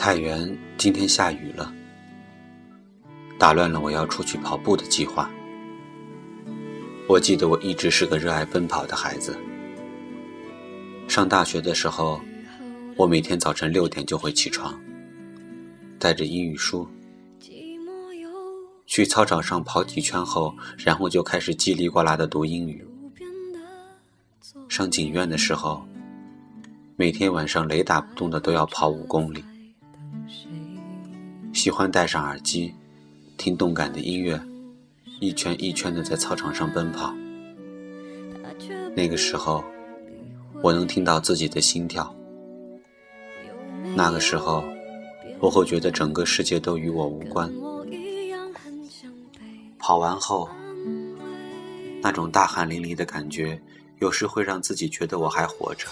太原今天下雨了，打乱了我要出去跑步的计划。我记得我一直是个热爱奔跑的孩子。上大学的时候，我每天早晨六点就会起床，带着英语书，去操场上跑几圈后，然后就开始叽里呱啦的读英语。上警院的时候，每天晚上雷打不动的都要跑五公里。喜欢戴上耳机，听动感的音乐，一圈一圈的在操场上奔跑。那个时候，我能听到自己的心跳。那个时候，我会觉得整个世界都与我无关。跑完后，那种大汗淋漓的感觉，有时会让自己觉得我还活着。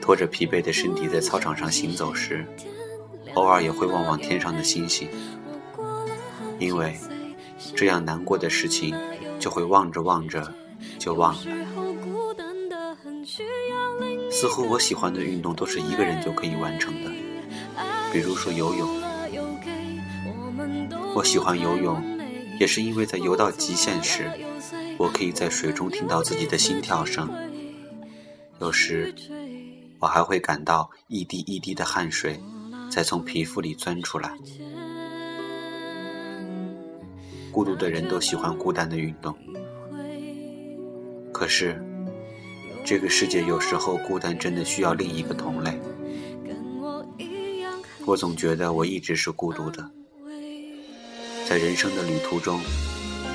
拖着疲惫的身体在操场上行走时。偶尔也会望望天上的星星，因为这样难过的事情就会望着望着就忘了。似乎我喜欢的运动都是一个人就可以完成的，比如说游泳。我喜欢游泳，也是因为在游到极限时，我可以在水中听到自己的心跳声。有时，我还会感到一滴一滴的汗水。再从皮肤里钻出来。孤独的人都喜欢孤单的运动，可是这个世界有时候孤单真的需要另一个同类。我总觉得我一直是孤独的，在人生的旅途中，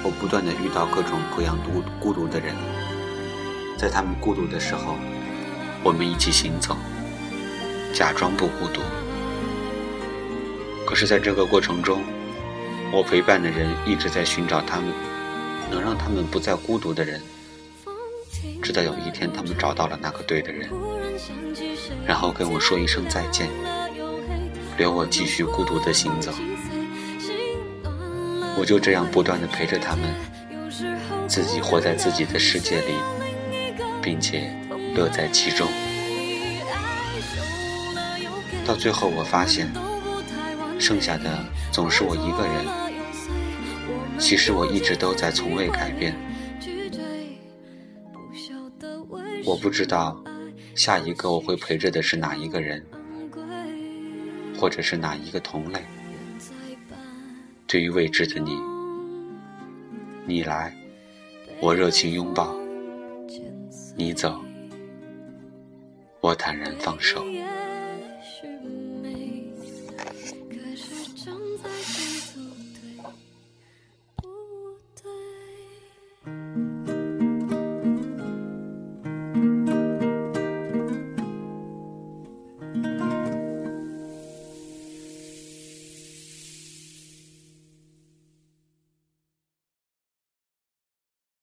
我不断的遇到各种各样孤孤独的人，在他们孤独的时候，我们一起行走，假装不孤独。可是，在这个过程中，我陪伴的人一直在寻找他们能让他们不再孤独的人，直到有一天，他们找到了那个对的人，然后跟我说一声再见，留我继续孤独的行走。我就这样不断的陪着他们，自己活在自己的世界里，并且乐在其中。到最后，我发现。剩下的总是我一个人。其实我一直都在，从未改变。我不知道下一个我会陪着的是哪一个人，或者是哪一个同类。对于未知的你，你来，我热情拥抱；你走，我坦然放手。